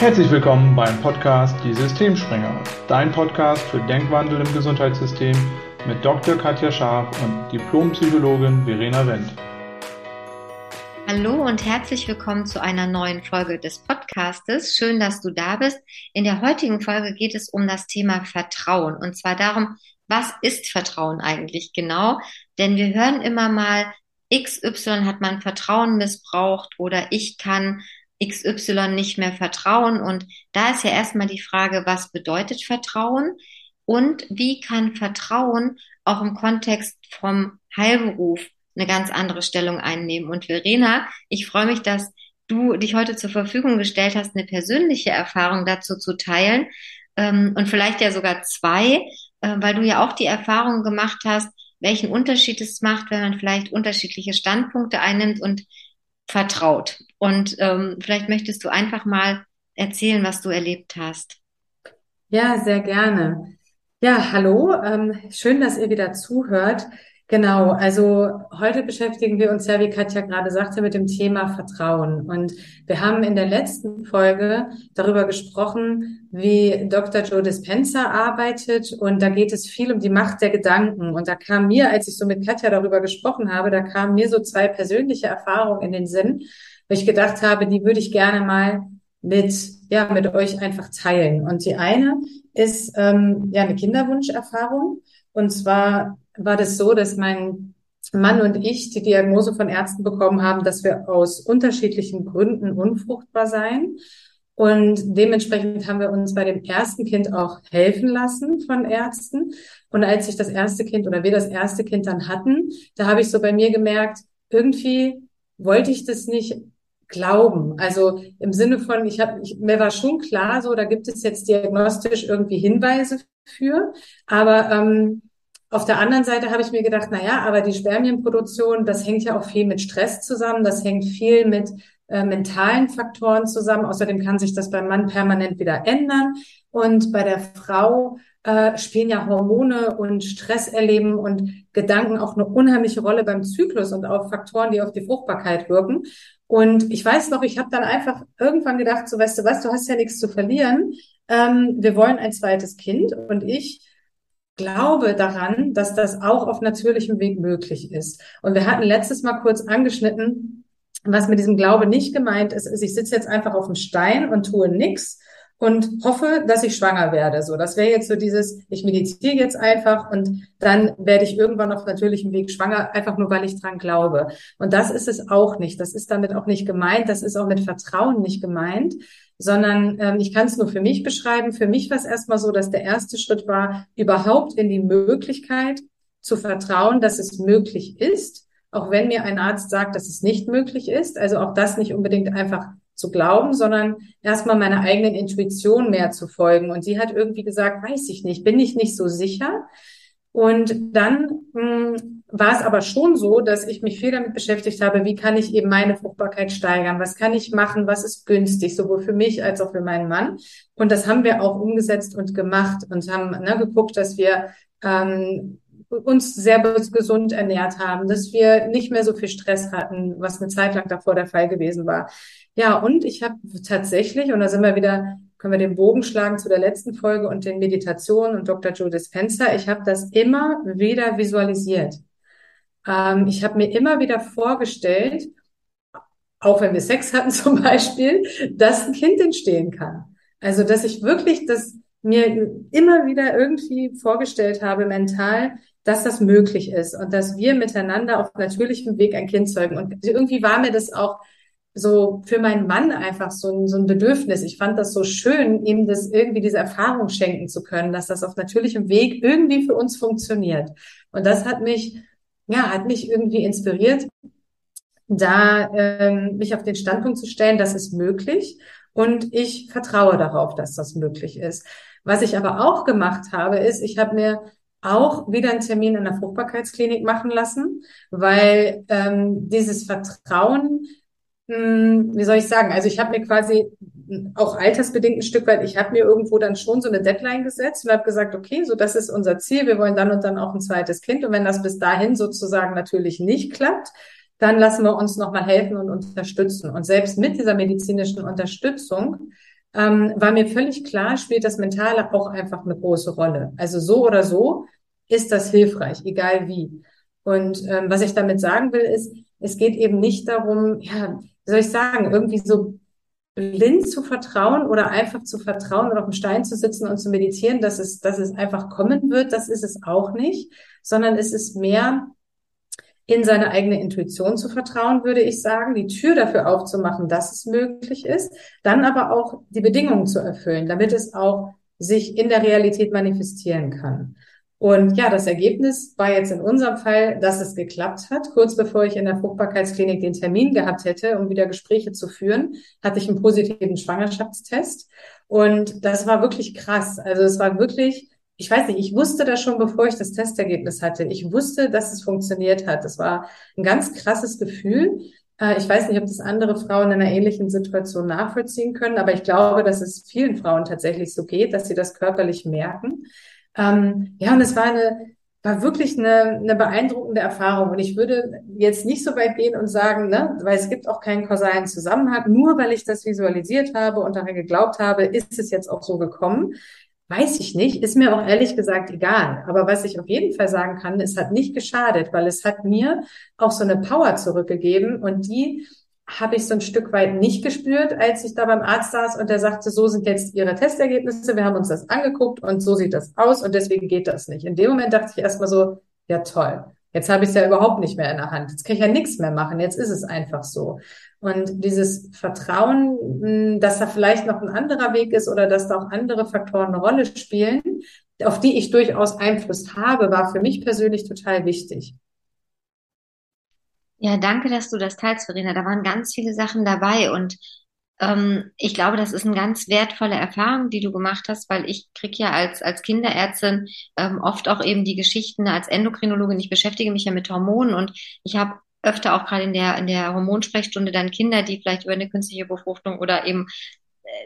Herzlich willkommen beim Podcast Die Systemspringer, dein Podcast für Denkwandel im Gesundheitssystem mit Dr. Katja Scharf und Diplompsychologin Verena Wendt. Hallo und herzlich willkommen zu einer neuen Folge des Podcastes. Schön, dass du da bist. In der heutigen Folge geht es um das Thema Vertrauen und zwar darum, was ist Vertrauen eigentlich genau? Denn wir hören immer mal, XY hat mein Vertrauen missbraucht oder ich kann XY nicht mehr vertrauen. Und da ist ja erstmal die Frage, was bedeutet Vertrauen und wie kann Vertrauen auch im Kontext vom Heilberuf eine ganz andere Stellung einnehmen. Und Verena, ich freue mich, dass du dich heute zur Verfügung gestellt hast, eine persönliche Erfahrung dazu zu teilen ähm, und vielleicht ja sogar zwei, äh, weil du ja auch die Erfahrung gemacht hast, welchen Unterschied es macht, wenn man vielleicht unterschiedliche Standpunkte einnimmt und vertraut. Und ähm, vielleicht möchtest du einfach mal erzählen, was du erlebt hast. Ja, sehr gerne. Ja, hallo. Ähm, schön, dass ihr wieder zuhört. Genau, also heute beschäftigen wir uns ja, wie Katja gerade sagte, mit dem Thema Vertrauen. Und wir haben in der letzten Folge darüber gesprochen, wie Dr. Joe Dispenza arbeitet. Und da geht es viel um die Macht der Gedanken. Und da kam mir, als ich so mit Katja darüber gesprochen habe, da kamen mir so zwei persönliche Erfahrungen in den Sinn, wo ich gedacht habe, die würde ich gerne mal mit, ja, mit euch einfach teilen. Und die eine ist ähm, ja eine Kinderwunscherfahrung. Und zwar war das so, dass mein Mann und ich die Diagnose von Ärzten bekommen haben, dass wir aus unterschiedlichen Gründen unfruchtbar seien. Und dementsprechend haben wir uns bei dem ersten Kind auch helfen lassen von Ärzten. Und als ich das erste Kind oder wir das erste Kind dann hatten, da habe ich so bei mir gemerkt, irgendwie wollte ich das nicht glauben. Also im Sinne von, ich habe, ich, mir war schon klar, so da gibt es jetzt diagnostisch irgendwie Hinweise für, aber ähm, auf der anderen Seite habe ich mir gedacht, na ja, aber die Spermienproduktion, das hängt ja auch viel mit Stress zusammen, das hängt viel mit äh, mentalen Faktoren zusammen. Außerdem kann sich das beim Mann permanent wieder ändern. Und bei der Frau äh, spielen ja Hormone und Stress erleben und Gedanken auch eine unheimliche Rolle beim Zyklus und auch Faktoren, die auf die Fruchtbarkeit wirken. Und ich weiß noch, ich habe dann einfach irgendwann gedacht, so weißt du was, du hast ja nichts zu verlieren. Ähm, wir wollen ein zweites Kind und ich glaube daran, dass das auch auf natürlichem Weg möglich ist. Und wir hatten letztes Mal kurz angeschnitten, was mit diesem Glaube nicht gemeint ist, ist, ich sitze jetzt einfach auf dem Stein und tue nichts und hoffe, dass ich schwanger werde. So, das wäre jetzt so dieses, ich meditiere jetzt einfach und dann werde ich irgendwann auf natürlichem Weg schwanger, einfach nur weil ich dran glaube. Und das ist es auch nicht. Das ist damit auch nicht gemeint. Das ist auch mit Vertrauen nicht gemeint, sondern ähm, ich kann es nur für mich beschreiben. Für mich war es erstmal so, dass der erste Schritt war, überhaupt in die Möglichkeit zu vertrauen, dass es möglich ist, auch wenn mir ein Arzt sagt, dass es nicht möglich ist. Also auch das nicht unbedingt einfach zu glauben, sondern erstmal meiner eigenen Intuition mehr zu folgen. Und sie hat irgendwie gesagt, weiß ich nicht, bin ich nicht so sicher. Und dann mh, hm, war es aber schon so, dass ich mich viel damit beschäftigt habe, wie kann ich eben meine Fruchtbarkeit steigern? Was kann ich machen? Was ist günstig, sowohl für mich als auch für meinen Mann? Und das haben wir auch umgesetzt und gemacht und haben ne, geguckt, dass wir ähm, uns sehr gesund ernährt haben, dass wir nicht mehr so viel Stress hatten, was eine Zeit lang davor der Fall gewesen war. Ja, und ich habe tatsächlich, und da sind wir wieder können wir den Bogen schlagen zu der letzten Folge und den Meditationen und Dr. Joe Dispenza. Ich habe das immer wieder visualisiert. Ähm, ich habe mir immer wieder vorgestellt, auch wenn wir Sex hatten zum Beispiel, dass ein Kind entstehen kann. Also, dass ich wirklich das mir immer wieder irgendwie vorgestellt habe, mental, dass das möglich ist und dass wir miteinander auf natürlichem Weg ein Kind zeugen. Und irgendwie war mir das auch so für meinen Mann einfach so ein, so ein Bedürfnis. Ich fand das so schön, ihm das irgendwie diese Erfahrung schenken zu können, dass das auf natürlichem Weg irgendwie für uns funktioniert. Und das hat mich, ja, hat mich irgendwie inspiriert, da ähm, mich auf den Standpunkt zu stellen, das ist möglich. Und ich vertraue darauf, dass das möglich ist. Was ich aber auch gemacht habe, ist, ich habe mir auch wieder einen Termin in der Fruchtbarkeitsklinik machen lassen, weil ähm, dieses Vertrauen hm, wie soll ich sagen, also ich habe mir quasi auch altersbedingt ein Stück weit, ich habe mir irgendwo dann schon so eine Deadline gesetzt und habe gesagt, okay, so das ist unser Ziel, wir wollen dann und dann auch ein zweites Kind und wenn das bis dahin sozusagen natürlich nicht klappt, dann lassen wir uns nochmal helfen und unterstützen. Und selbst mit dieser medizinischen Unterstützung ähm, war mir völlig klar, spielt das Mentale auch einfach eine große Rolle. Also so oder so ist das hilfreich, egal wie. Und ähm, was ich damit sagen will, ist, es geht eben nicht darum, ja, wie soll ich sagen, irgendwie so blind zu vertrauen oder einfach zu vertrauen oder auf dem Stein zu sitzen und zu meditieren, dass es, dass es einfach kommen wird, das ist es auch nicht, sondern es ist mehr in seine eigene Intuition zu vertrauen, würde ich sagen, die Tür dafür aufzumachen, dass es möglich ist, dann aber auch die Bedingungen zu erfüllen, damit es auch sich in der Realität manifestieren kann. Und ja, das Ergebnis war jetzt in unserem Fall, dass es geklappt hat. Kurz bevor ich in der Fruchtbarkeitsklinik den Termin gehabt hätte, um wieder Gespräche zu führen, hatte ich einen positiven Schwangerschaftstest. Und das war wirklich krass. Also es war wirklich, ich weiß nicht, ich wusste das schon, bevor ich das Testergebnis hatte. Ich wusste, dass es funktioniert hat. Das war ein ganz krasses Gefühl. Äh, ich weiß nicht, ob das andere Frauen in einer ähnlichen Situation nachvollziehen können, aber ich glaube, dass es vielen Frauen tatsächlich so geht, dass sie das körperlich merken. Ähm, ja, und es war eine, war wirklich eine, eine beeindruckende Erfahrung. Und ich würde jetzt nicht so weit gehen und sagen, ne, weil es gibt auch keinen kausalen Zusammenhang, nur weil ich das visualisiert habe und daran geglaubt habe, ist es jetzt auch so gekommen. Weiß ich nicht, ist mir auch ehrlich gesagt egal. Aber was ich auf jeden Fall sagen kann, es hat nicht geschadet, weil es hat mir auch so eine Power zurückgegeben und die habe ich so ein Stück weit nicht gespürt, als ich da beim Arzt saß und der sagte, so sind jetzt Ihre Testergebnisse, wir haben uns das angeguckt und so sieht das aus und deswegen geht das nicht. In dem Moment dachte ich erstmal so, ja toll, jetzt habe ich es ja überhaupt nicht mehr in der Hand, jetzt kann ich ja nichts mehr machen, jetzt ist es einfach so. Und dieses Vertrauen, hm, dass da vielleicht noch ein anderer Weg ist oder dass da auch andere Faktoren eine Rolle spielen, auf die ich durchaus Einfluss habe, war für mich persönlich total wichtig. Ja, danke, dass du das teilst, Verena. Da waren ganz viele Sachen dabei und ähm, ich glaube, das ist eine ganz wertvolle Erfahrung, die du gemacht hast, weil ich krieg ja als, als Kinderärztin ähm, oft auch eben die Geschichten als Endokrinologin. Ich beschäftige mich ja mit Hormonen und ich habe öfter auch gerade in der, in der Hormonsprechstunde dann Kinder, die vielleicht über eine künstliche Befruchtung oder eben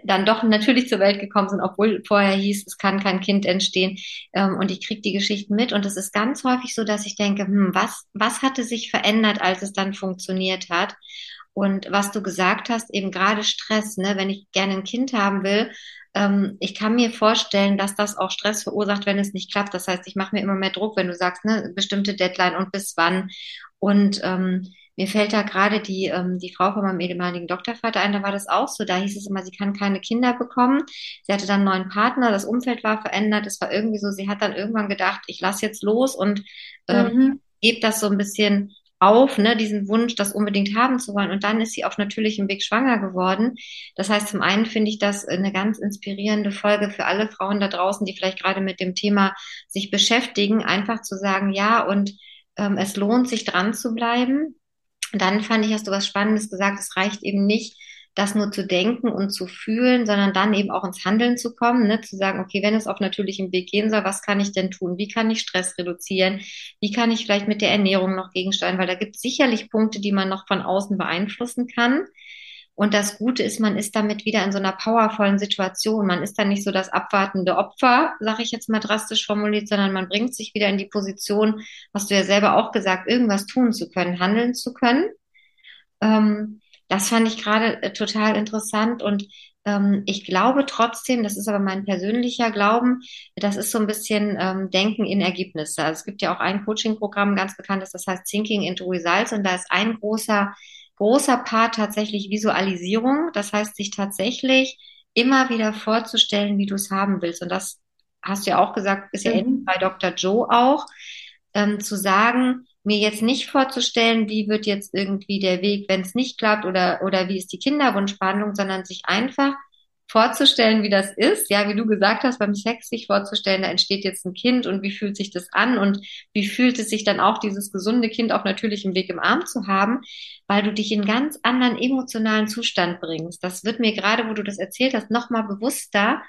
dann doch natürlich zur Welt gekommen sind, obwohl vorher hieß, es kann kein Kind entstehen. Ähm, und ich kriege die Geschichten mit. Und es ist ganz häufig so, dass ich denke, hm, was, was hatte sich verändert, als es dann funktioniert hat? Und was du gesagt hast, eben gerade Stress, ne, wenn ich gerne ein Kind haben will, ähm, ich kann mir vorstellen, dass das auch Stress verursacht, wenn es nicht klappt. Das heißt, ich mache mir immer mehr Druck, wenn du sagst, ne, bestimmte Deadline und bis wann. Und ähm, mir fällt da gerade die, ähm, die Frau von meinem ehemaligen Doktorvater ein, da war das auch so. Da hieß es immer, sie kann keine Kinder bekommen. Sie hatte dann einen neuen Partner, das Umfeld war verändert. Es war irgendwie so, sie hat dann irgendwann gedacht, ich lasse jetzt los und ähm, mhm. gebe das so ein bisschen auf, ne, diesen Wunsch, das unbedingt haben zu wollen. Und dann ist sie auf natürlichem Weg schwanger geworden. Das heißt, zum einen finde ich das eine ganz inspirierende Folge für alle Frauen da draußen, die vielleicht gerade mit dem Thema sich beschäftigen, einfach zu sagen, ja, und ähm, es lohnt sich dran zu bleiben dann fand ich, hast du was Spannendes gesagt, es reicht eben nicht, das nur zu denken und zu fühlen, sondern dann eben auch ins Handeln zu kommen, ne? zu sagen, okay, wenn es auf natürlichem Weg gehen soll, was kann ich denn tun? Wie kann ich Stress reduzieren? Wie kann ich vielleicht mit der Ernährung noch gegensteuern? Weil da gibt es sicherlich Punkte, die man noch von außen beeinflussen kann. Und das Gute ist, man ist damit wieder in so einer powervollen Situation. Man ist dann nicht so das abwartende Opfer, sage ich jetzt mal drastisch formuliert, sondern man bringt sich wieder in die Position, hast du ja selber auch gesagt, irgendwas tun zu können, handeln zu können. Ähm, das fand ich gerade äh, total interessant und ähm, ich glaube trotzdem, das ist aber mein persönlicher Glauben, das ist so ein bisschen ähm, Denken in Ergebnisse. Also es gibt ja auch ein Coaching-Programm, ganz bekannt ist, das heißt Thinking into Results und da ist ein großer großer Part tatsächlich Visualisierung. Das heißt, sich tatsächlich immer wieder vorzustellen, wie du es haben willst. Und das hast du ja auch gesagt, ist ja mhm. bei Dr. Joe auch, ähm, zu sagen, mir jetzt nicht vorzustellen, wie wird jetzt irgendwie der Weg, wenn es nicht klappt oder, oder wie ist die Kinderwunschbehandlung, sondern sich einfach vorzustellen, wie das ist, ja, wie du gesagt hast, beim Sex sich vorzustellen, da entsteht jetzt ein Kind und wie fühlt sich das an und wie fühlt es sich dann auch, dieses gesunde Kind auf natürlichem Weg im Arm zu haben, weil du dich in ganz anderen emotionalen Zustand bringst. Das wird mir gerade, wo du das erzählt hast, nochmal bewusster.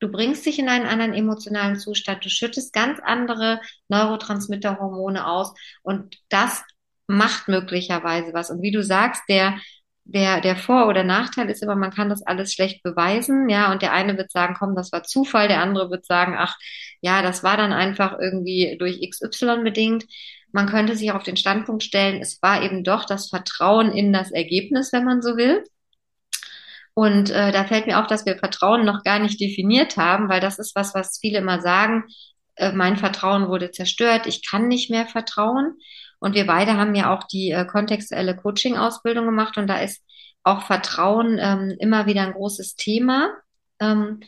Du bringst dich in einen anderen emotionalen Zustand, du schüttest ganz andere Neurotransmitterhormone aus und das macht möglicherweise was. Und wie du sagst, der der, der Vor- oder Nachteil ist immer, man kann das alles schlecht beweisen, ja, und der eine wird sagen, komm, das war Zufall, der andere wird sagen, ach, ja, das war dann einfach irgendwie durch XY bedingt. Man könnte sich auf den Standpunkt stellen, es war eben doch das Vertrauen in das Ergebnis, wenn man so will. Und äh, da fällt mir auf, dass wir Vertrauen noch gar nicht definiert haben, weil das ist was, was viele immer sagen. Äh, mein Vertrauen wurde zerstört, ich kann nicht mehr vertrauen. Und wir beide haben ja auch die äh, kontextuelle Coaching-Ausbildung gemacht und da ist auch Vertrauen ähm, immer wieder ein großes Thema. Ähm,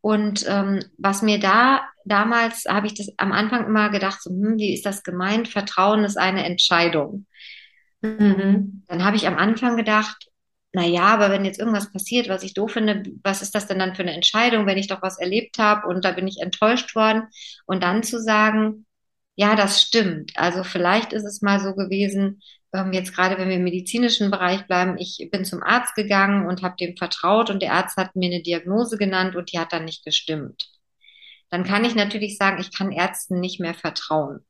und ähm, was mir da damals habe ich das am Anfang immer gedacht, so, hm, wie ist das gemeint? Vertrauen ist eine Entscheidung. Mhm. Dann habe ich am Anfang gedacht, na ja, aber wenn jetzt irgendwas passiert, was ich doof finde, was ist das denn dann für eine Entscheidung, wenn ich doch was erlebt habe und da bin ich enttäuscht worden und dann zu sagen, ja, das stimmt. Also vielleicht ist es mal so gewesen, ähm, jetzt gerade wenn wir im medizinischen Bereich bleiben, ich bin zum Arzt gegangen und habe dem vertraut und der Arzt hat mir eine Diagnose genannt und die hat dann nicht gestimmt. Dann kann ich natürlich sagen, ich kann Ärzten nicht mehr vertrauen.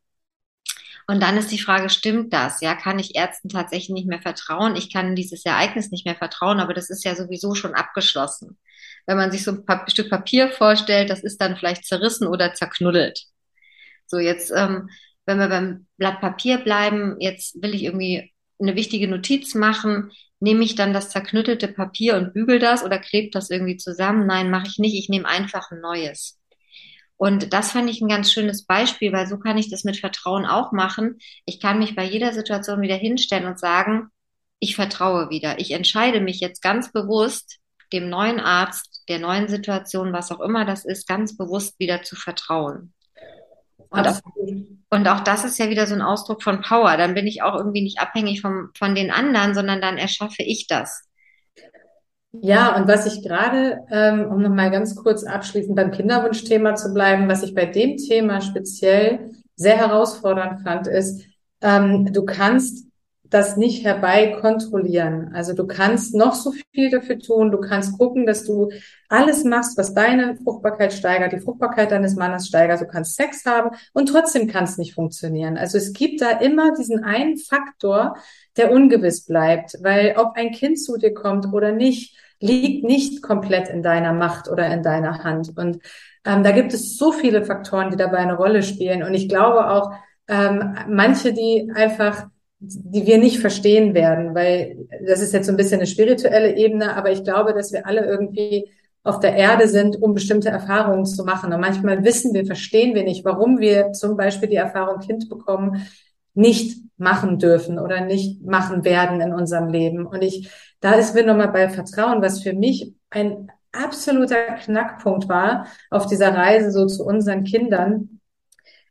Und dann ist die Frage, stimmt das? Ja, kann ich Ärzten tatsächlich nicht mehr vertrauen? Ich kann dieses Ereignis nicht mehr vertrauen, aber das ist ja sowieso schon abgeschlossen. Wenn man sich so ein Stück Papier vorstellt, das ist dann vielleicht zerrissen oder zerknuddelt. So, jetzt, ähm, wenn wir beim Blatt Papier bleiben, jetzt will ich irgendwie eine wichtige Notiz machen, nehme ich dann das zerknüttelte Papier und bügel das oder klebe das irgendwie zusammen? Nein, mache ich nicht. Ich nehme einfach ein neues. Und das fand ich ein ganz schönes Beispiel, weil so kann ich das mit Vertrauen auch machen. Ich kann mich bei jeder Situation wieder hinstellen und sagen, ich vertraue wieder. Ich entscheide mich jetzt ganz bewusst, dem neuen Arzt, der neuen Situation, was auch immer das ist, ganz bewusst wieder zu vertrauen. Und auch, und auch, das ist ja wieder so ein Ausdruck von Power. Dann bin ich auch irgendwie nicht abhängig vom, von den anderen, sondern dann erschaffe ich das. Ja, und was ich gerade, ähm, um nochmal ganz kurz abschließend beim Kinderwunschthema zu bleiben, was ich bei dem Thema speziell sehr herausfordernd fand, ist, ähm, du kannst das nicht herbei kontrollieren. Also du kannst noch so viel dafür tun. Du kannst gucken, dass du alles machst, was deine Fruchtbarkeit steigert, die Fruchtbarkeit deines Mannes steigert. Du kannst Sex haben und trotzdem kann es nicht funktionieren. Also es gibt da immer diesen einen Faktor, der ungewiss bleibt, weil ob ein Kind zu dir kommt oder nicht, liegt nicht komplett in deiner Macht oder in deiner Hand. Und ähm, da gibt es so viele Faktoren, die dabei eine Rolle spielen. Und ich glaube auch, ähm, manche, die einfach die wir nicht verstehen werden, weil das ist jetzt so ein bisschen eine spirituelle Ebene, aber ich glaube, dass wir alle irgendwie auf der Erde sind, um bestimmte Erfahrungen zu machen. Und manchmal wissen wir, verstehen wir nicht, warum wir zum Beispiel die Erfahrung Kind bekommen nicht machen dürfen oder nicht machen werden in unserem Leben. Und ich, da ist wir nochmal bei Vertrauen, was für mich ein absoluter Knackpunkt war auf dieser Reise so zu unseren Kindern,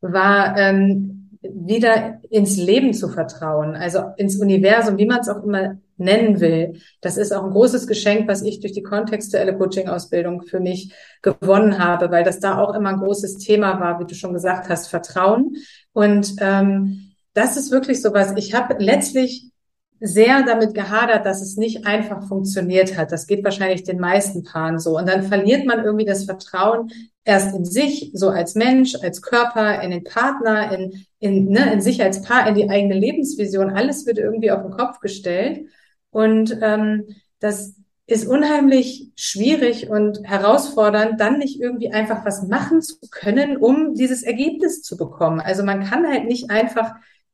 war ähm, wieder ins Leben zu vertrauen, also ins Universum, wie man es auch immer nennen will. Das ist auch ein großes Geschenk, was ich durch die kontextuelle Coaching-Ausbildung für mich gewonnen habe, weil das da auch immer ein großes Thema war, wie du schon gesagt hast, Vertrauen. Und ähm, das ist wirklich sowas. Ich habe letztlich sehr damit gehadert, dass es nicht einfach funktioniert hat. Das geht wahrscheinlich den meisten Paaren so. Und dann verliert man irgendwie das Vertrauen erst in sich, so als Mensch, als Körper, in den Partner, in, in, ne, in sich als Paar, in die eigene Lebensvision. Alles wird irgendwie auf den Kopf gestellt. Und ähm, das ist unheimlich schwierig und herausfordernd, dann nicht irgendwie einfach was machen zu können, um dieses Ergebnis zu bekommen. Also man kann halt nicht einfach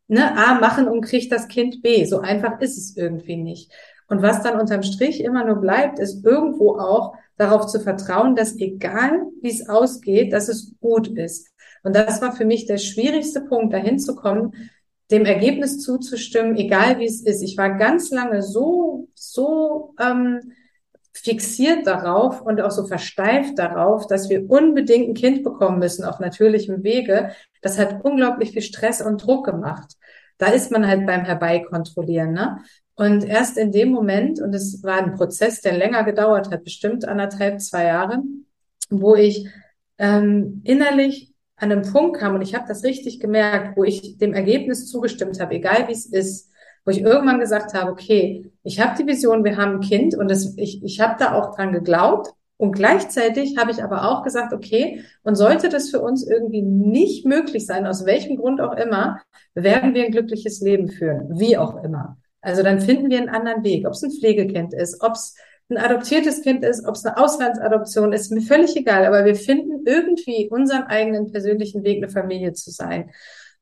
ne, A machen und kriegt das Kind B. So einfach ist es irgendwie nicht. Und was dann unterm Strich immer nur bleibt, ist irgendwo auch darauf zu vertrauen, dass egal wie es ausgeht, dass es gut ist. Und das war für mich der schwierigste Punkt, dahin zu kommen, dem Ergebnis zuzustimmen, egal wie es ist. Ich war ganz lange so, so ähm, fixiert darauf und auch so versteift darauf, dass wir unbedingt ein Kind bekommen müssen auf natürlichem Wege. Das hat unglaublich viel Stress und Druck gemacht. Da ist man halt beim Herbeikontrollieren. Ne? Und erst in dem Moment, und es war ein Prozess, der länger gedauert hat, bestimmt anderthalb, zwei Jahre, wo ich ähm, innerlich an einen Punkt kam und ich habe das richtig gemerkt, wo ich dem Ergebnis zugestimmt habe, egal wie es ist, wo ich irgendwann gesagt habe, okay, ich habe die Vision, wir haben ein Kind und das, ich, ich habe da auch dran geglaubt und gleichzeitig habe ich aber auch gesagt, okay, und sollte das für uns irgendwie nicht möglich sein, aus welchem Grund auch immer, werden wir ein glückliches Leben führen, wie auch immer. Also dann finden wir einen anderen Weg, ob es ein Pflegekind ist, ob es ein adoptiertes Kind ist, ob es eine Auslandsadoption ist, mir völlig egal, aber wir finden irgendwie unseren eigenen persönlichen Weg, eine Familie zu sein.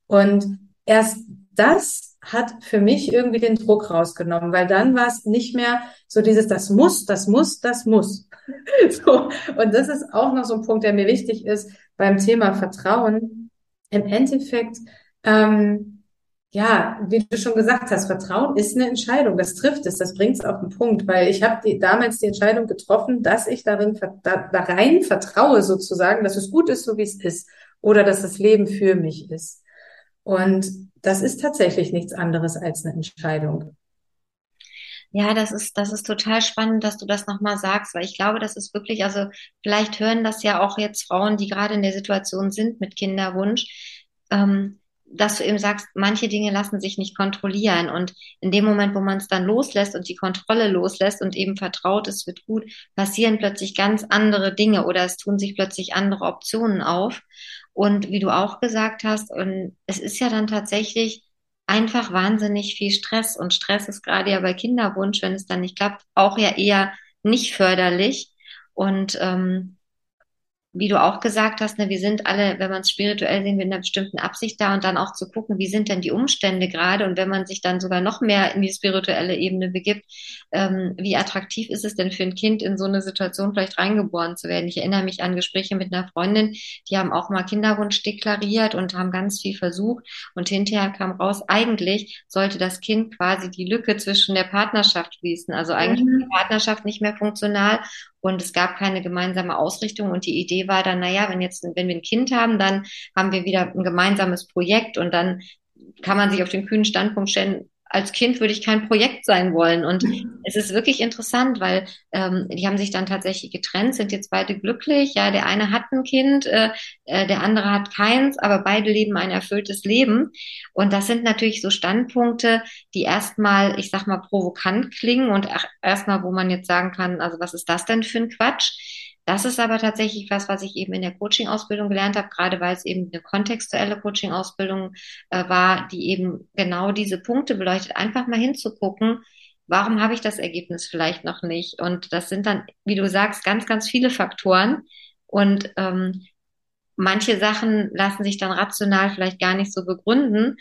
Und erst das hat für mich irgendwie den Druck rausgenommen, weil dann war es nicht mehr so dieses, das muss, das muss, das muss. so. Und das ist auch noch so ein Punkt, der mir wichtig ist beim Thema Vertrauen. Im Endeffekt, ähm, ja, wie du schon gesagt hast, Vertrauen ist eine Entscheidung. Das trifft es, das bringt es auf den Punkt, weil ich habe damals die Entscheidung getroffen, dass ich darin da, da rein vertraue sozusagen, dass es gut ist, so wie es ist, oder dass das Leben für mich ist. Und das ist tatsächlich nichts anderes als eine Entscheidung. Ja, das ist, das ist total spannend, dass du das nochmal sagst, weil ich glaube, das ist wirklich, also vielleicht hören das ja auch jetzt Frauen, die gerade in der Situation sind mit Kinderwunsch. Ähm, dass du eben sagst, manche Dinge lassen sich nicht kontrollieren. Und in dem Moment, wo man es dann loslässt und die Kontrolle loslässt und eben vertraut, es wird gut, passieren plötzlich ganz andere Dinge oder es tun sich plötzlich andere Optionen auf. Und wie du auch gesagt hast, und es ist ja dann tatsächlich einfach wahnsinnig viel Stress. Und Stress ist gerade ja bei Kinderwunsch, wenn es dann nicht klappt, auch ja eher nicht förderlich. Und ähm, wie du auch gesagt hast, ne, wir sind alle, wenn man es spirituell sehen, mit einer bestimmten Absicht da und dann auch zu gucken, wie sind denn die Umstände gerade und wenn man sich dann sogar noch mehr in die spirituelle Ebene begibt, ähm, wie attraktiv ist es denn für ein Kind in so eine Situation vielleicht reingeboren zu werden? Ich erinnere mich an Gespräche mit einer Freundin, die haben auch mal Kinderwunsch deklariert und haben ganz viel versucht und hinterher kam raus, eigentlich sollte das Kind quasi die Lücke zwischen der Partnerschaft schließen, also eigentlich mhm. die Partnerschaft nicht mehr funktional und es gab keine gemeinsame Ausrichtung. Und die Idee war dann, naja, wenn jetzt, wenn wir ein Kind haben, dann haben wir wieder ein gemeinsames Projekt. Und dann kann man sich auf den kühnen Standpunkt stellen, als Kind würde ich kein Projekt sein wollen. Und mhm. es ist wirklich interessant, weil ähm, die haben sich dann tatsächlich getrennt, sind jetzt beide glücklich. Ja, der eine hat ein Kind, äh, äh, der andere hat keins, aber beide leben ein erfülltes Leben. Und das sind natürlich so Standpunkte, die erstmal, ich sag mal, provokant klingen und erstmal, wo man jetzt sagen kann, also was ist das denn für ein Quatsch? Das ist aber tatsächlich was, was ich eben in der Coaching-Ausbildung gelernt habe, gerade weil es eben eine kontextuelle Coaching-Ausbildung äh, war, die eben genau diese Punkte beleuchtet, einfach mal hinzugucken, warum habe ich das Ergebnis vielleicht noch nicht? Und das sind dann, wie du sagst, ganz, ganz viele Faktoren. Und ähm, manche Sachen lassen sich dann rational vielleicht gar nicht so begründen.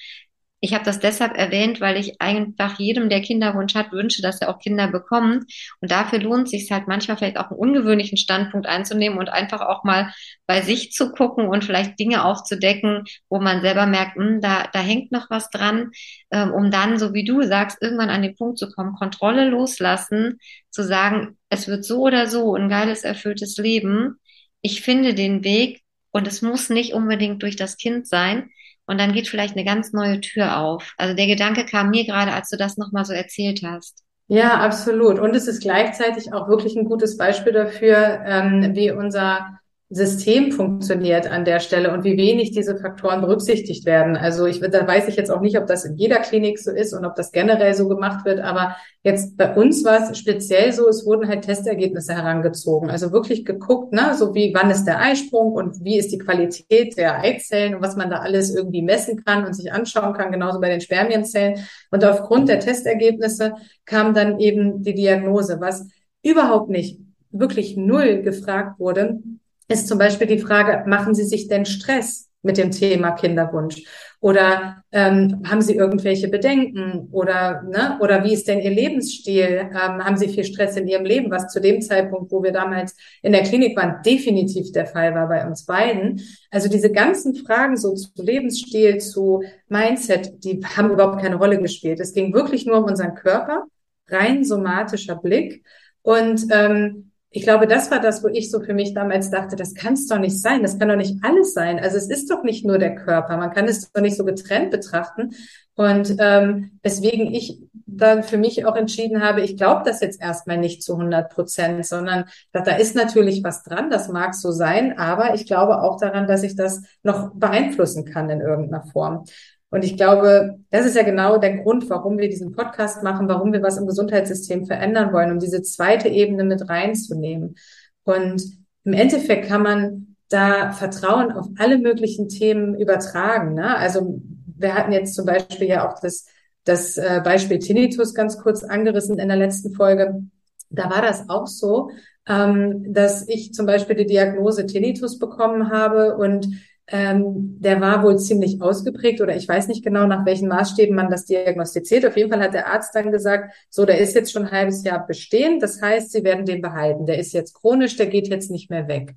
Ich habe das deshalb erwähnt, weil ich einfach jedem, der Kinderwunsch hat, wünsche, dass er auch Kinder bekommt. Und dafür lohnt es sich halt manchmal vielleicht auch einen ungewöhnlichen Standpunkt einzunehmen und einfach auch mal bei sich zu gucken und vielleicht Dinge aufzudecken, wo man selber merkt, hm, da, da hängt noch was dran, ähm, um dann, so wie du sagst, irgendwann an den Punkt zu kommen, Kontrolle loslassen, zu sagen, es wird so oder so ein geiles, erfülltes Leben. Ich finde den Weg und es muss nicht unbedingt durch das Kind sein, und dann geht vielleicht eine ganz neue Tür auf. Also der Gedanke kam mir gerade, als du das nochmal so erzählt hast. Ja, absolut. Und es ist gleichzeitig auch wirklich ein gutes Beispiel dafür, ähm, wie unser System funktioniert an der Stelle und wie wenig diese Faktoren berücksichtigt werden. Also ich da weiß ich jetzt auch nicht, ob das in jeder Klinik so ist und ob das generell so gemacht wird, aber jetzt bei uns war es speziell so, es wurden halt Testergebnisse herangezogen. Also wirklich geguckt, ne, so wie wann ist der Eisprung und wie ist die Qualität der Eizellen und was man da alles irgendwie messen kann und sich anschauen kann, genauso bei den Spermienzellen. Und aufgrund der Testergebnisse kam dann eben die Diagnose, was überhaupt nicht wirklich null gefragt wurde, ist zum Beispiel die Frage, machen Sie sich denn Stress mit dem Thema Kinderwunsch? Oder ähm, haben Sie irgendwelche Bedenken? Oder, ne? oder wie ist denn Ihr Lebensstil? Ähm, haben Sie viel Stress in Ihrem Leben? Was zu dem Zeitpunkt, wo wir damals in der Klinik waren, definitiv der Fall war bei uns beiden. Also diese ganzen Fragen so zu Lebensstil, zu Mindset, die haben überhaupt keine Rolle gespielt. Es ging wirklich nur um unseren Körper, rein somatischer Blick. Und ähm, ich glaube, das war das, wo ich so für mich damals dachte, das kann es doch nicht sein, das kann doch nicht alles sein. Also es ist doch nicht nur der Körper, man kann es doch nicht so getrennt betrachten. Und ähm, weswegen ich dann für mich auch entschieden habe, ich glaube das jetzt erstmal nicht zu 100 Prozent, sondern da, da ist natürlich was dran, das mag so sein, aber ich glaube auch daran, dass ich das noch beeinflussen kann in irgendeiner Form. Und ich glaube, das ist ja genau der Grund, warum wir diesen Podcast machen, warum wir was im Gesundheitssystem verändern wollen, um diese zweite Ebene mit reinzunehmen. Und im Endeffekt kann man da Vertrauen auf alle möglichen Themen übertragen. Ne? Also wir hatten jetzt zum Beispiel ja auch das, das äh, Beispiel Tinnitus ganz kurz angerissen in der letzten Folge. Da war das auch so, ähm, dass ich zum Beispiel die Diagnose Tinnitus bekommen habe und ähm, der war wohl ziemlich ausgeprägt oder ich weiß nicht genau, nach welchen Maßstäben man das diagnostiziert. Auf jeden Fall hat der Arzt dann gesagt, so, der ist jetzt schon ein halbes Jahr bestehend. Das heißt, Sie werden den behalten. Der ist jetzt chronisch, der geht jetzt nicht mehr weg.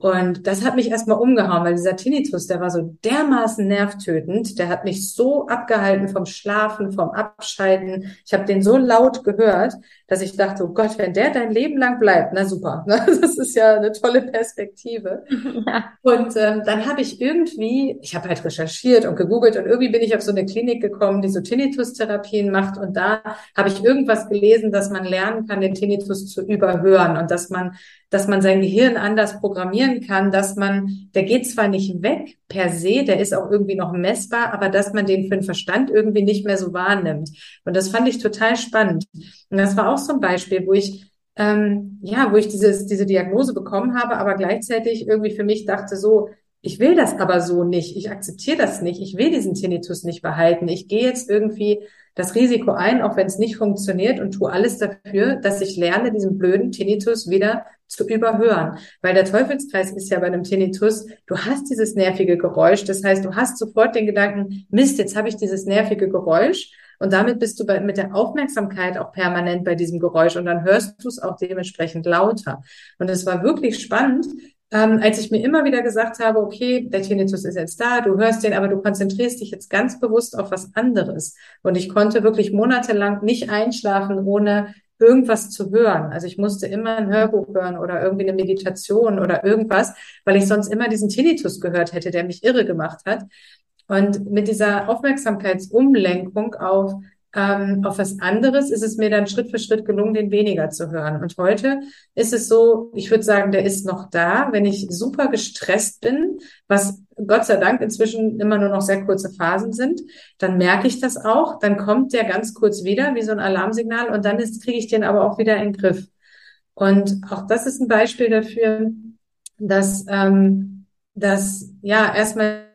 Und das hat mich erstmal umgehauen, weil dieser Tinnitus, der war so dermaßen nervtötend, der hat mich so abgehalten vom Schlafen, vom Abschalten. Ich habe den so laut gehört, dass ich dachte, oh Gott, wenn der dein Leben lang bleibt, na super, das ist ja eine tolle Perspektive. Ja. Und ähm, dann habe ich irgendwie, ich habe halt recherchiert und gegoogelt und irgendwie bin ich auf so eine Klinik gekommen, die so Tinnitus-Therapien macht und da habe ich irgendwas gelesen, dass man lernen kann, den Tinnitus zu überhören und dass man dass man sein Gehirn anders programmieren kann, dass man, der geht zwar nicht weg per se, der ist auch irgendwie noch messbar, aber dass man den für den Verstand irgendwie nicht mehr so wahrnimmt. Und das fand ich total spannend. Und das war auch so ein Beispiel, wo ich ähm, ja, wo ich dieses, diese Diagnose bekommen habe, aber gleichzeitig irgendwie für mich dachte so, ich will das aber so nicht, ich akzeptiere das nicht, ich will diesen Tinnitus nicht behalten, ich gehe jetzt irgendwie das Risiko ein, auch wenn es nicht funktioniert und tue alles dafür, dass ich lerne, diesen blöden Tinnitus wieder zu überhören. Weil der Teufelskreis ist ja bei einem Tinnitus, du hast dieses nervige Geräusch, das heißt, du hast sofort den Gedanken, Mist, jetzt habe ich dieses nervige Geräusch und damit bist du bei, mit der Aufmerksamkeit auch permanent bei diesem Geräusch und dann hörst du es auch dementsprechend lauter. Und es war wirklich spannend, ähm, als ich mir immer wieder gesagt habe, okay, der Tinnitus ist jetzt da, du hörst den, aber du konzentrierst dich jetzt ganz bewusst auf was anderes. Und ich konnte wirklich monatelang nicht einschlafen, ohne irgendwas zu hören. Also ich musste immer ein Hörbuch hören oder irgendwie eine Meditation oder irgendwas, weil ich sonst immer diesen Tinnitus gehört hätte, der mich irre gemacht hat. Und mit dieser Aufmerksamkeitsumlenkung auf ähm, auf was anderes ist es mir dann Schritt für Schritt gelungen, den weniger zu hören. Und heute ist es so, ich würde sagen, der ist noch da, wenn ich super gestresst bin, was Gott sei Dank inzwischen immer nur noch sehr kurze Phasen sind, dann merke ich das auch, dann kommt der ganz kurz wieder, wie so ein Alarmsignal, und dann kriege ich den aber auch wieder in den Griff. Und auch das ist ein Beispiel dafür, dass, ähm, dass ja erstmal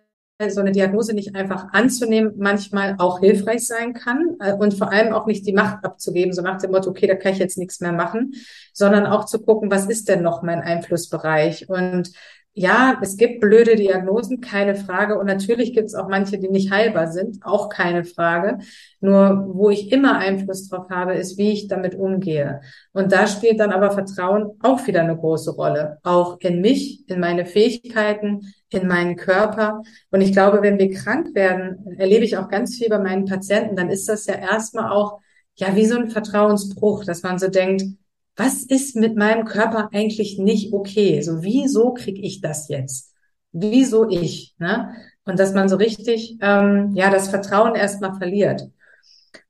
so eine Diagnose nicht einfach anzunehmen, manchmal auch hilfreich sein kann äh, und vor allem auch nicht die Macht abzugeben, so nach dem Motto, okay, da kann ich jetzt nichts mehr machen, sondern auch zu gucken, was ist denn noch mein Einflussbereich? Und ja, es gibt blöde Diagnosen, keine Frage. Und natürlich gibt es auch manche, die nicht heilbar sind, auch keine Frage. Nur wo ich immer Einfluss drauf habe, ist, wie ich damit umgehe. Und da spielt dann aber Vertrauen auch wieder eine große Rolle. Auch in mich, in meine Fähigkeiten, in meinen Körper. Und ich glaube, wenn wir krank werden, erlebe ich auch ganz viel bei meinen Patienten, dann ist das ja erstmal auch, ja, wie so ein Vertrauensbruch, dass man so denkt, was ist mit meinem Körper eigentlich nicht okay? So, wieso kriege ich das jetzt? Wieso ich? Ne? Und dass man so richtig, ähm, ja, das Vertrauen erstmal verliert.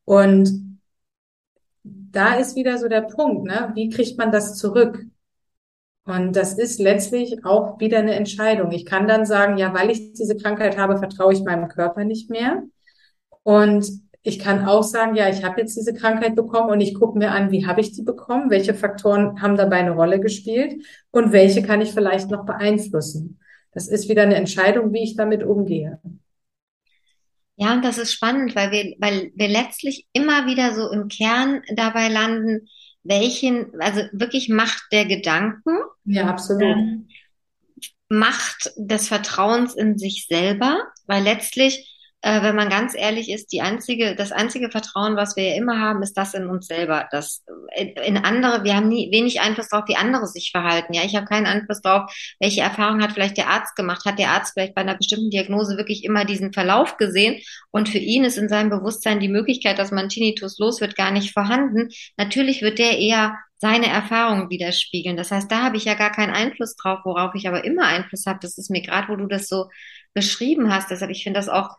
Und da ist wieder so der Punkt, ne? Wie kriegt man das zurück? Und das ist letztlich auch wieder eine Entscheidung. Ich kann dann sagen, ja, weil ich diese Krankheit habe, vertraue ich meinem Körper nicht mehr. Und ich kann auch sagen, ja, ich habe jetzt diese Krankheit bekommen und ich gucke mir an, wie habe ich die bekommen, welche Faktoren haben dabei eine Rolle gespielt und welche kann ich vielleicht noch beeinflussen. Das ist wieder eine Entscheidung, wie ich damit umgehe. Ja, und das ist spannend, weil wir, weil wir letztlich immer wieder so im Kern dabei landen, welchen, also wirklich Macht der Gedanken. Ja, absolut. Ähm, Macht des Vertrauens in sich selber, weil letztlich äh, wenn man ganz ehrlich ist, die einzige, das einzige Vertrauen, was wir ja immer haben, ist das in uns selber. Das in, in andere, wir haben nie wenig Einfluss darauf, wie andere sich verhalten. Ja, ich habe keinen Einfluss darauf, welche Erfahrung hat vielleicht der Arzt gemacht. Hat der Arzt vielleicht bei einer bestimmten Diagnose wirklich immer diesen Verlauf gesehen und für ihn ist in seinem Bewusstsein die Möglichkeit, dass man Tinnitus los wird, gar nicht vorhanden. Natürlich wird der eher seine Erfahrungen widerspiegeln. Das heißt, da habe ich ja gar keinen Einfluss drauf, worauf ich aber immer Einfluss habe. Das ist mir gerade, wo du das so beschrieben hast. Deshalb, ich finde das auch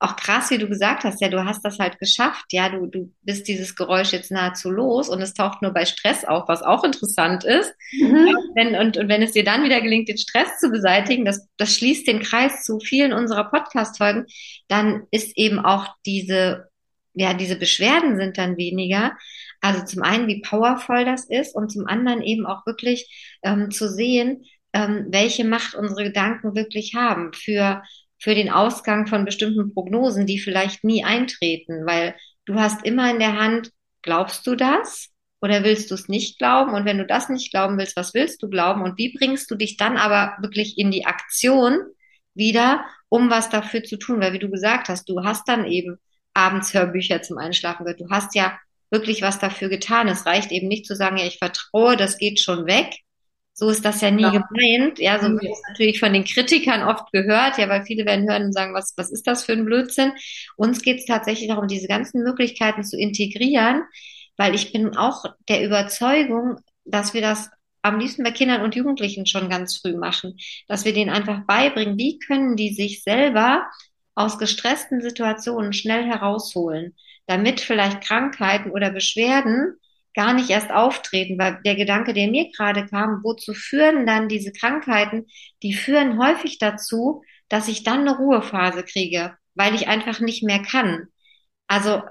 auch krass, wie du gesagt hast, ja, du hast das halt geschafft, ja, du, du bist dieses Geräusch jetzt nahezu los und es taucht nur bei Stress auf, was auch interessant ist. Mhm. Wenn, und, und wenn es dir dann wieder gelingt, den Stress zu beseitigen, das, das schließt den Kreis zu vielen unserer Podcast-Folgen, dann ist eben auch diese, ja, diese Beschwerden sind dann weniger. Also zum einen, wie powervoll das ist und zum anderen eben auch wirklich ähm, zu sehen, ähm, welche Macht unsere Gedanken wirklich haben für für den Ausgang von bestimmten Prognosen, die vielleicht nie eintreten, weil du hast immer in der Hand, glaubst du das oder willst du es nicht glauben? Und wenn du das nicht glauben willst, was willst du glauben? Und wie bringst du dich dann aber wirklich in die Aktion, wieder, um was dafür zu tun. Weil wie du gesagt hast, du hast dann eben abends Hörbücher zum Einschlafen gehört. Du hast ja wirklich was dafür getan. Es reicht eben nicht zu sagen, ja, ich vertraue, das geht schon weg. So ist das ja nie ja. gemeint. Ja, so wird es natürlich von den Kritikern oft gehört, ja, weil viele werden hören und sagen, was, was ist das für ein Blödsinn? Uns geht es tatsächlich darum, diese ganzen Möglichkeiten zu integrieren, weil ich bin auch der Überzeugung, dass wir das am liebsten bei Kindern und Jugendlichen schon ganz früh machen, dass wir denen einfach beibringen, wie können die sich selber aus gestressten Situationen schnell herausholen, damit vielleicht Krankheiten oder Beschwerden gar nicht erst auftreten, weil der Gedanke, der mir gerade kam, wozu führen dann diese Krankheiten, die führen häufig dazu, dass ich dann eine Ruhephase kriege, weil ich einfach nicht mehr kann. Also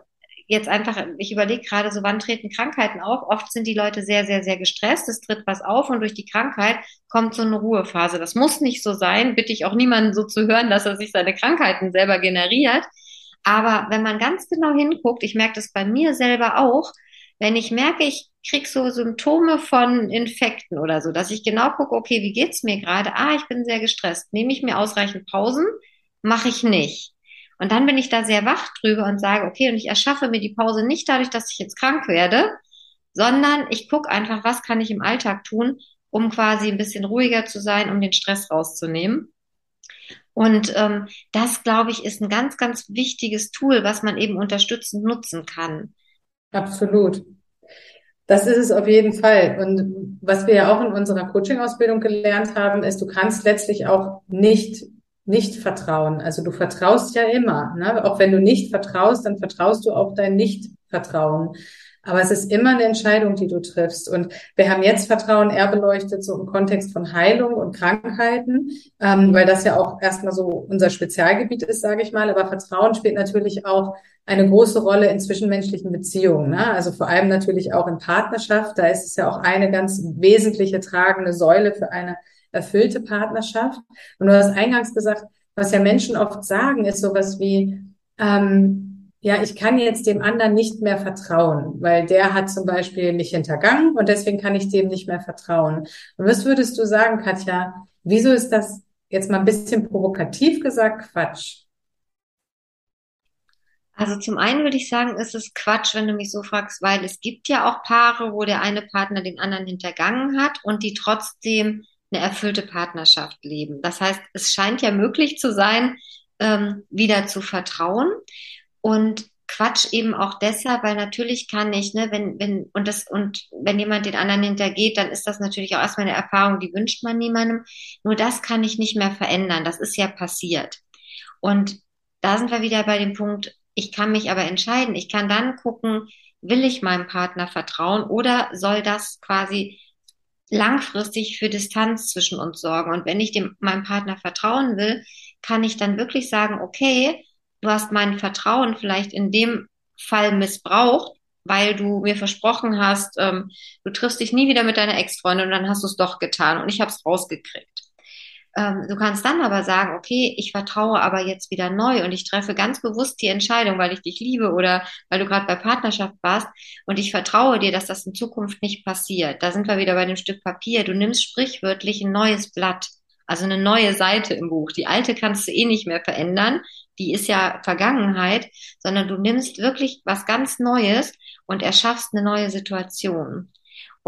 jetzt einfach, ich überlege gerade so, wann treten Krankheiten auf? Oft sind die Leute sehr, sehr, sehr gestresst, es tritt was auf und durch die Krankheit kommt so eine Ruhephase. Das muss nicht so sein, bitte ich auch niemanden so zu hören, dass er sich seine Krankheiten selber generiert. Aber wenn man ganz genau hinguckt, ich merke das bei mir selber auch, wenn ich merke, ich krieg so Symptome von Infekten oder so, dass ich genau gucke, okay, wie geht's mir gerade? Ah, ich bin sehr gestresst. Nehme ich mir ausreichend Pausen? Mache ich nicht. Und dann bin ich da sehr wach drüber und sage, okay, und ich erschaffe mir die Pause nicht dadurch, dass ich jetzt krank werde, sondern ich gucke einfach, was kann ich im Alltag tun, um quasi ein bisschen ruhiger zu sein, um den Stress rauszunehmen. Und ähm, das, glaube ich, ist ein ganz, ganz wichtiges Tool, was man eben unterstützend nutzen kann. Absolut. Das ist es auf jeden Fall. Und was wir ja auch in unserer Coaching-Ausbildung gelernt haben, ist, du kannst letztlich auch nicht nicht vertrauen. Also du vertraust ja immer. Ne? Auch wenn du nicht vertraust, dann vertraust du auch dein Nicht-Vertrauen. Aber es ist immer eine Entscheidung, die du triffst. Und wir haben jetzt Vertrauen eher beleuchtet, so im Kontext von Heilung und Krankheiten, ähm, weil das ja auch erstmal so unser Spezialgebiet ist, sage ich mal. Aber Vertrauen spielt natürlich auch eine große Rolle in zwischenmenschlichen Beziehungen. Ne? Also vor allem natürlich auch in Partnerschaft. Da ist es ja auch eine ganz wesentliche tragende Säule für eine erfüllte Partnerschaft. Und du hast eingangs gesagt, was ja Menschen oft sagen, ist sowas wie, ähm, ja, ich kann jetzt dem anderen nicht mehr vertrauen, weil der hat zum Beispiel mich hintergangen und deswegen kann ich dem nicht mehr vertrauen. Und was würdest du sagen, Katja? Wieso ist das jetzt mal ein bisschen provokativ gesagt Quatsch? Also zum einen würde ich sagen, ist es Quatsch, wenn du mich so fragst, weil es gibt ja auch Paare, wo der eine Partner den anderen hintergangen hat und die trotzdem eine erfüllte Partnerschaft leben. Das heißt, es scheint ja möglich zu sein, ähm, wieder zu vertrauen und Quatsch eben auch deshalb, weil natürlich kann ich, ne, wenn, wenn, und das, und wenn jemand den anderen hintergeht, dann ist das natürlich auch erstmal eine Erfahrung, die wünscht man niemandem. Nur das kann ich nicht mehr verändern. Das ist ja passiert. Und da sind wir wieder bei dem Punkt, ich kann mich aber entscheiden. Ich kann dann gucken, will ich meinem Partner vertrauen oder soll das quasi langfristig für Distanz zwischen uns sorgen. Und wenn ich dem meinem Partner vertrauen will, kann ich dann wirklich sagen, okay, du hast mein Vertrauen vielleicht in dem Fall missbraucht, weil du mir versprochen hast, ähm, du triffst dich nie wieder mit deiner Ex-Freundin und dann hast du es doch getan und ich habe es rausgekriegt. Ähm, du kannst dann aber sagen, okay, ich vertraue aber jetzt wieder neu und ich treffe ganz bewusst die Entscheidung, weil ich dich liebe oder weil du gerade bei Partnerschaft warst und ich vertraue dir, dass das in Zukunft nicht passiert. Da sind wir wieder bei dem Stück Papier. Du nimmst sprichwörtlich ein neues Blatt, also eine neue Seite im Buch. Die alte kannst du eh nicht mehr verändern. Die ist ja Vergangenheit, sondern du nimmst wirklich was ganz Neues und erschaffst eine neue Situation.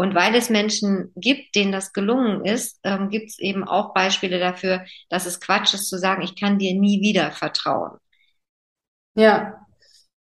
Und weil es Menschen gibt, denen das gelungen ist, ähm, gibt es eben auch Beispiele dafür, dass es Quatsch ist zu sagen, ich kann dir nie wieder vertrauen. Ja,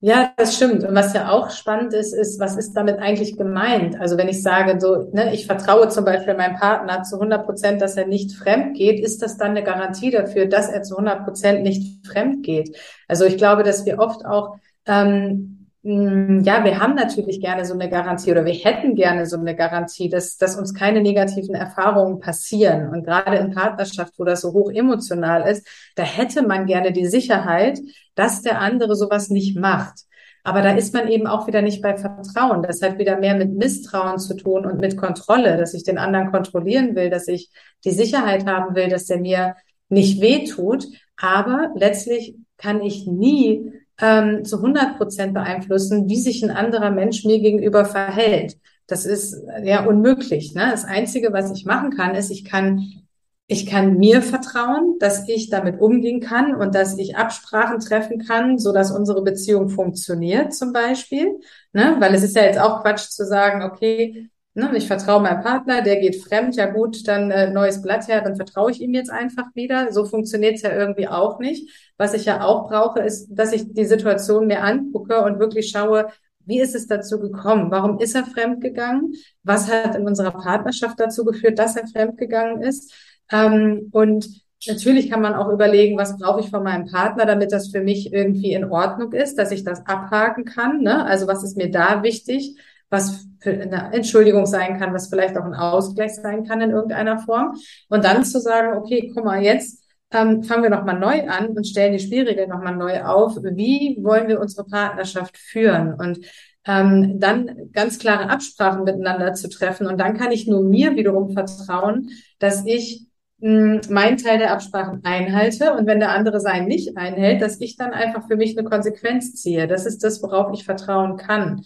ja, das stimmt. Und was ja auch spannend ist, ist, was ist damit eigentlich gemeint? Also wenn ich sage, so, ne, ich vertraue zum Beispiel meinem Partner zu 100 Prozent, dass er nicht fremd geht, ist das dann eine Garantie dafür, dass er zu 100 Prozent nicht fremd geht? Also ich glaube, dass wir oft auch ähm, hm, ja, wir haben natürlich gerne so eine Garantie oder wir hätten gerne so eine Garantie, dass, dass uns keine negativen Erfahrungen passieren. Und gerade in Partnerschaft, wo das so hoch emotional ist, da hätte man gerne die Sicherheit, dass der andere sowas nicht macht. Aber da ist man eben auch wieder nicht bei Vertrauen. Das hat wieder mehr mit Misstrauen zu tun und mit Kontrolle, dass ich den anderen kontrollieren will, dass ich die Sicherheit haben will, dass der mir nicht wehtut. Aber letztlich kann ich nie ähm, zu 100 Prozent beeinflussen, wie sich ein anderer Mensch mir gegenüber verhält. Das ist ja unmöglich. Ne? Das Einzige, was ich machen kann, ist, ich kann ich kann mir vertrauen, dass ich damit umgehen kann und dass ich Absprachen treffen kann, so dass unsere Beziehung funktioniert, zum Beispiel. Ne? Weil es ist ja jetzt auch Quatsch zu sagen, okay, ne, ich vertraue meinem Partner, der geht fremd, ja gut, dann äh, neues Blatt her, dann vertraue ich ihm jetzt einfach wieder. So funktioniert es ja irgendwie auch nicht. Was ich ja auch brauche, ist, dass ich die Situation mir angucke und wirklich schaue, wie ist es dazu gekommen? Warum ist er fremdgegangen? Was hat in unserer Partnerschaft dazu geführt, dass er fremdgegangen ist? Ähm, und natürlich kann man auch überlegen, was brauche ich von meinem Partner, damit das für mich irgendwie in Ordnung ist, dass ich das abhaken kann. Ne? Also was ist mir da wichtig? Was für eine Entschuldigung sein kann, was vielleicht auch ein Ausgleich sein kann in irgendeiner Form. Und dann zu sagen, okay, guck mal, jetzt ähm, fangen wir nochmal neu an und stellen die Spielregeln nochmal neu auf. Wie wollen wir unsere Partnerschaft führen? Und ähm, dann ganz klare Absprachen miteinander zu treffen. Und dann kann ich nur mir wiederum vertrauen, dass ich mh, meinen Teil der Absprachen einhalte und wenn der andere seinen nicht einhält, dass ich dann einfach für mich eine Konsequenz ziehe. Das ist das, worauf ich vertrauen kann.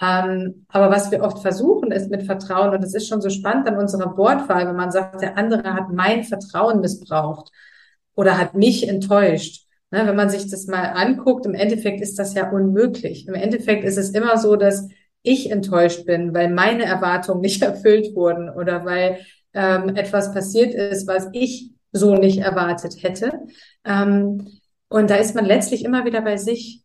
Ähm, aber was wir oft versuchen, ist mit Vertrauen, und das ist schon so spannend an unserer Wortwahl, wenn man sagt, der andere hat mein Vertrauen missbraucht oder hat mich enttäuscht. Ne, wenn man sich das mal anguckt, im Endeffekt ist das ja unmöglich. Im Endeffekt ist es immer so, dass ich enttäuscht bin, weil meine Erwartungen nicht erfüllt wurden oder weil ähm, etwas passiert ist, was ich so nicht erwartet hätte. Ähm, und da ist man letztlich immer wieder bei sich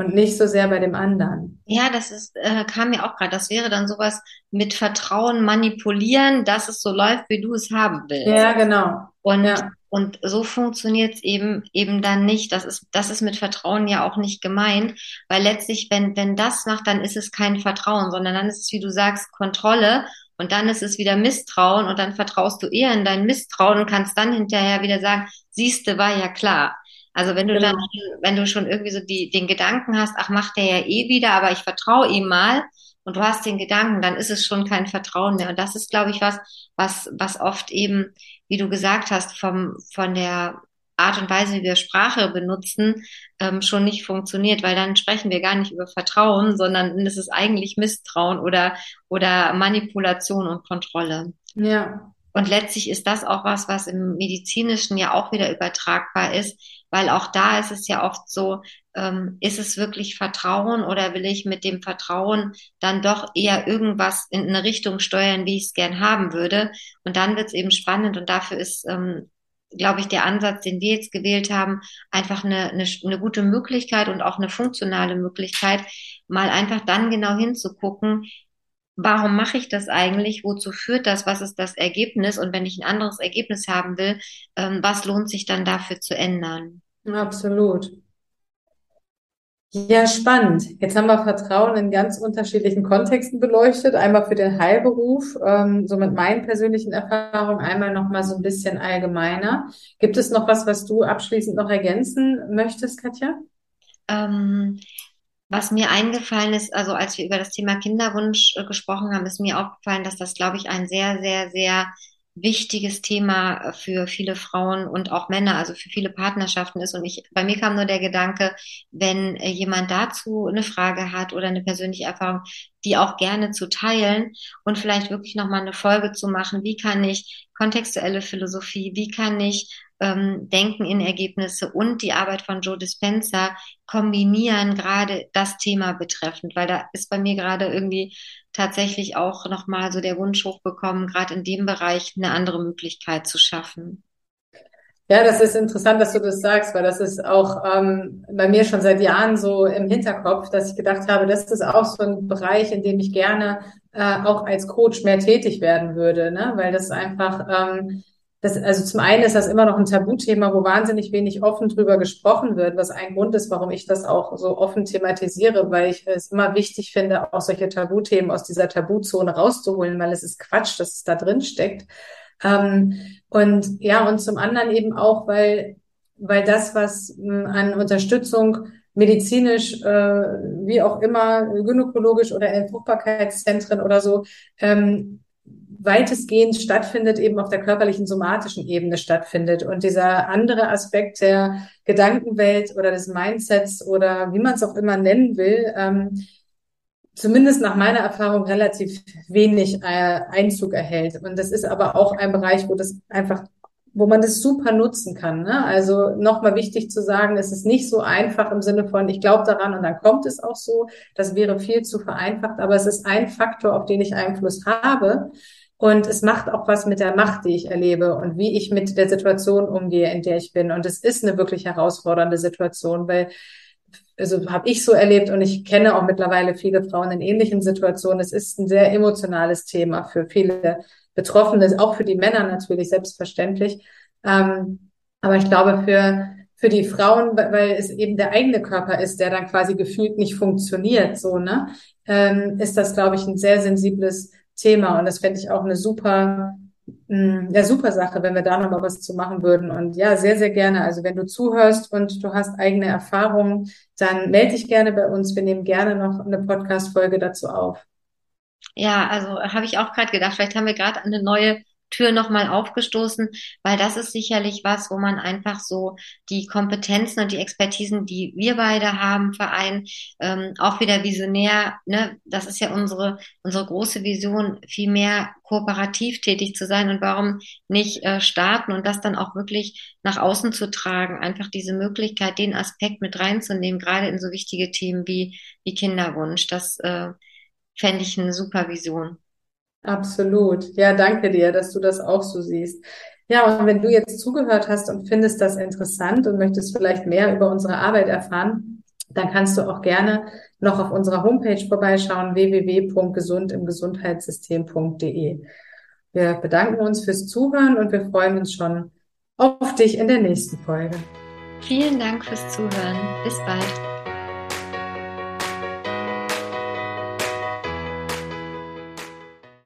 und nicht so sehr bei dem anderen. Ja, das ist, äh, kam mir auch gerade. Das wäre dann sowas mit Vertrauen manipulieren, dass es so läuft, wie du es haben willst. Ja, genau. Und, ja. und so funktioniert es eben, eben dann nicht. Das ist, das ist mit Vertrauen ja auch nicht gemeint, weil letztlich, wenn, wenn das macht, dann ist es kein Vertrauen, sondern dann ist es, wie du sagst, Kontrolle. Und dann ist es wieder Misstrauen und dann vertraust du eher in dein Misstrauen und kannst dann hinterher wieder sagen, siehste, war ja klar. Also wenn du genau. dann, wenn du schon irgendwie so die, den Gedanken hast, ach, macht der ja eh wieder, aber ich vertraue ihm mal und du hast den Gedanken, dann ist es schon kein Vertrauen mehr. Und das ist, glaube ich, was, was, was oft eben, wie du gesagt hast, vom, von der Art und Weise, wie wir Sprache benutzen, ähm, schon nicht funktioniert, weil dann sprechen wir gar nicht über Vertrauen, sondern es ist eigentlich Misstrauen oder, oder Manipulation und Kontrolle. Ja. Und letztlich ist das auch was, was im medizinischen ja auch wieder übertragbar ist, weil auch da ist es ja oft so, ähm, ist es wirklich Vertrauen oder will ich mit dem Vertrauen dann doch eher irgendwas in eine Richtung steuern, wie ich es gern haben würde? Und dann wird es eben spannend und dafür ist, ähm, glaube ich, der Ansatz, den wir jetzt gewählt haben, einfach eine, eine, eine gute Möglichkeit und auch eine funktionale Möglichkeit, mal einfach dann genau hinzugucken, warum mache ich das eigentlich? Wozu führt das? Was ist das Ergebnis? Und wenn ich ein anderes Ergebnis haben will, ähm, was lohnt sich dann dafür zu ändern? Absolut. Ja, spannend. Jetzt haben wir Vertrauen in ganz unterschiedlichen Kontexten beleuchtet. Einmal für den Heilberuf, ähm, so mit meinen persönlichen Erfahrungen, einmal nochmal so ein bisschen allgemeiner. Gibt es noch was, was du abschließend noch ergänzen möchtest, Katja? Ähm, was mir eingefallen ist, also als wir über das Thema Kinderwunsch äh, gesprochen haben, ist mir aufgefallen, dass das, glaube ich, ein sehr, sehr, sehr wichtiges Thema äh, für viele Frauen und auch Männer, also für viele Partnerschaften ist. Und ich, bei mir kam nur der Gedanke, wenn äh, jemand dazu eine Frage hat oder eine persönliche Erfahrung, die auch gerne zu teilen und vielleicht wirklich nochmal eine Folge zu machen. Wie kann ich kontextuelle Philosophie, wie kann ich ähm, Denken in Ergebnisse und die Arbeit von Joe Dispenza kombinieren, gerade das Thema betreffend, weil da ist bei mir gerade irgendwie tatsächlich auch nochmal so der Wunsch hochbekommen, gerade in dem Bereich eine andere Möglichkeit zu schaffen. Ja, das ist interessant, dass du das sagst, weil das ist auch ähm, bei mir schon seit Jahren so im Hinterkopf, dass ich gedacht habe, das ist auch so ein Bereich, in dem ich gerne äh, auch als Coach mehr tätig werden würde, ne? weil das einfach ähm, das, also zum einen ist das immer noch ein Tabuthema, wo wahnsinnig wenig offen drüber gesprochen wird, was ein Grund ist, warum ich das auch so offen thematisiere, weil ich es immer wichtig finde, auch solche Tabuthemen aus dieser Tabuzone rauszuholen, weil es ist Quatsch, dass es da drin steckt. Ähm, und ja, und zum anderen eben auch, weil, weil das, was mh, hm, an Unterstützung medizinisch, äh, wie auch immer, gynäkologisch oder in Fruchtbarkeitszentren oder so, ähm, weitestgehend stattfindet, eben auf der körperlichen somatischen Ebene stattfindet. Und dieser andere Aspekt der Gedankenwelt oder des Mindsets oder wie man es auch immer nennen will, ähm, zumindest nach meiner Erfahrung relativ wenig äh, Einzug erhält. Und das ist aber auch ein Bereich, wo das einfach wo man das super nutzen kann. Ne? Also nochmal wichtig zu sagen, es ist nicht so einfach im Sinne von, ich glaube daran und dann kommt es auch so. Das wäre viel zu vereinfacht, aber es ist ein Faktor, auf den ich Einfluss habe. Und es macht auch was mit der Macht, die ich erlebe und wie ich mit der Situation umgehe, in der ich bin. Und es ist eine wirklich herausfordernde Situation, weil also habe ich so erlebt und ich kenne auch mittlerweile viele Frauen in ähnlichen Situationen. Es ist ein sehr emotionales Thema für viele Betroffene, auch für die Männer natürlich selbstverständlich. Ähm, aber ich glaube für für die Frauen, weil es eben der eigene Körper ist, der dann quasi gefühlt nicht funktioniert, so ne, ähm, ist das glaube ich ein sehr sensibles Thema und das fände ich auch eine super hm, ja, super Sache, wenn wir da nochmal was zu machen würden. Und ja, sehr, sehr gerne. Also wenn du zuhörst und du hast eigene Erfahrungen, dann melde dich gerne bei uns. Wir nehmen gerne noch eine Podcast-Folge dazu auf. Ja, also habe ich auch gerade gedacht, vielleicht haben wir gerade eine neue Tür nochmal aufgestoßen, weil das ist sicherlich was, wo man einfach so die Kompetenzen und die Expertisen, die wir beide haben, vereinen, ähm, auch wieder visionär, ne, das ist ja unsere, unsere große Vision, viel mehr kooperativ tätig zu sein und warum nicht äh, starten und das dann auch wirklich nach außen zu tragen, einfach diese Möglichkeit, den Aspekt mit reinzunehmen, gerade in so wichtige Themen wie, wie Kinderwunsch, das äh, fände ich eine super Vision. Absolut. Ja, danke dir, dass du das auch so siehst. Ja, und wenn du jetzt zugehört hast und findest das interessant und möchtest vielleicht mehr über unsere Arbeit erfahren, dann kannst du auch gerne noch auf unserer Homepage vorbeischauen, www.gesundimgesundheitssystem.de. Wir bedanken uns fürs Zuhören und wir freuen uns schon auf dich in der nächsten Folge. Vielen Dank fürs Zuhören. Bis bald.